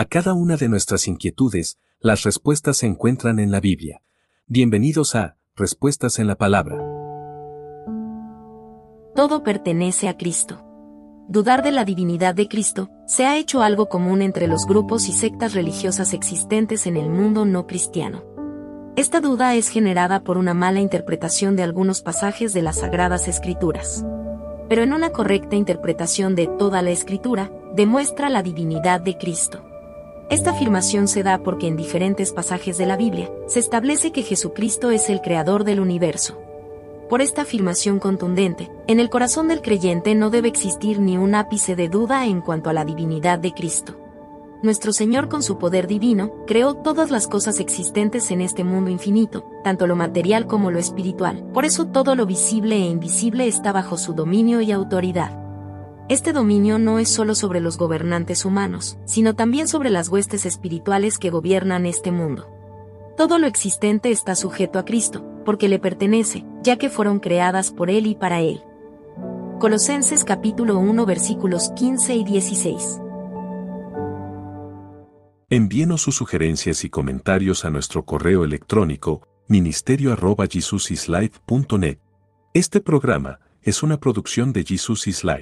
A cada una de nuestras inquietudes, las respuestas se encuentran en la Biblia. Bienvenidos a Respuestas en la Palabra. Todo pertenece a Cristo. Dudar de la divinidad de Cristo se ha hecho algo común entre los grupos y sectas religiosas existentes en el mundo no cristiano. Esta duda es generada por una mala interpretación de algunos pasajes de las Sagradas Escrituras. Pero en una correcta interpretación de toda la Escritura, demuestra la divinidad de Cristo. Esta afirmación se da porque en diferentes pasajes de la Biblia se establece que Jesucristo es el creador del universo. Por esta afirmación contundente, en el corazón del creyente no debe existir ni un ápice de duda en cuanto a la divinidad de Cristo nuestro Señor con su poder divino, creó todas las cosas existentes en este mundo infinito, tanto lo material como lo espiritual. Por eso todo lo visible e invisible está bajo su dominio y autoridad. Este dominio no es solo sobre los gobernantes humanos, sino también sobre las huestes espirituales que gobiernan este mundo. Todo lo existente está sujeto a Cristo, porque le pertenece, ya que fueron creadas por Él y para Él. Colosenses capítulo 1 versículos 15 y 16. Envíenos sus sugerencias y comentarios a nuestro correo electrónico ministerio.jesusislife.net. Este programa es una producción de Jesus is Life.